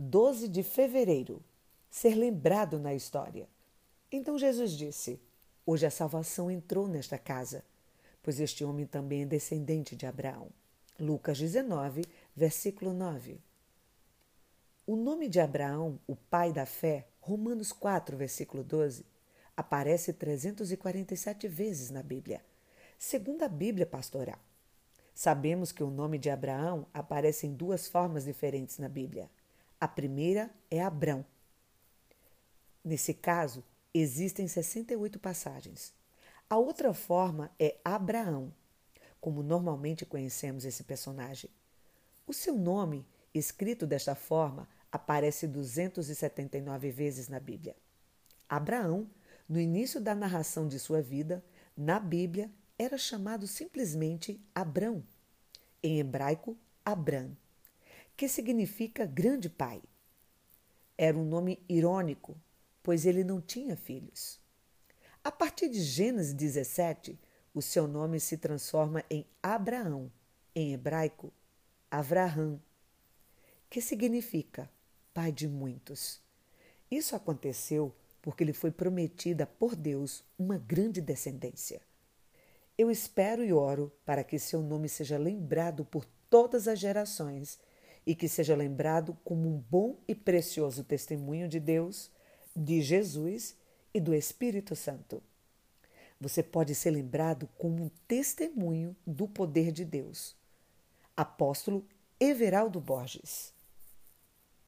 12 de fevereiro, ser lembrado na história. Então Jesus disse: Hoje a salvação entrou nesta casa, pois este homem também é descendente de Abraão. Lucas 19, versículo 9. O nome de Abraão, o pai da fé, Romanos 4, versículo 12, aparece 347 vezes na Bíblia, segundo a Bíblia Pastoral. Sabemos que o nome de Abraão aparece em duas formas diferentes na Bíblia. A primeira é Abrão. Nesse caso, existem 68 passagens. A outra forma é Abraão, como normalmente conhecemos esse personagem. O seu nome, escrito desta forma, aparece 279 vezes na Bíblia. Abraão, no início da narração de sua vida, na Bíblia, era chamado simplesmente Abrão, em hebraico Abram, que significa grande pai. Era um nome irônico, pois ele não tinha filhos. A partir de Gênesis 17, o seu nome se transforma em Abraão, em hebraico Avraham, que significa pai de muitos. Isso aconteceu porque lhe foi prometida por Deus uma grande descendência. Eu espero e oro para que seu nome seja lembrado por todas as gerações e que seja lembrado como um bom e precioso testemunho de Deus, de Jesus e do Espírito Santo. Você pode ser lembrado como um testemunho do poder de Deus. Apóstolo Everaldo Borges.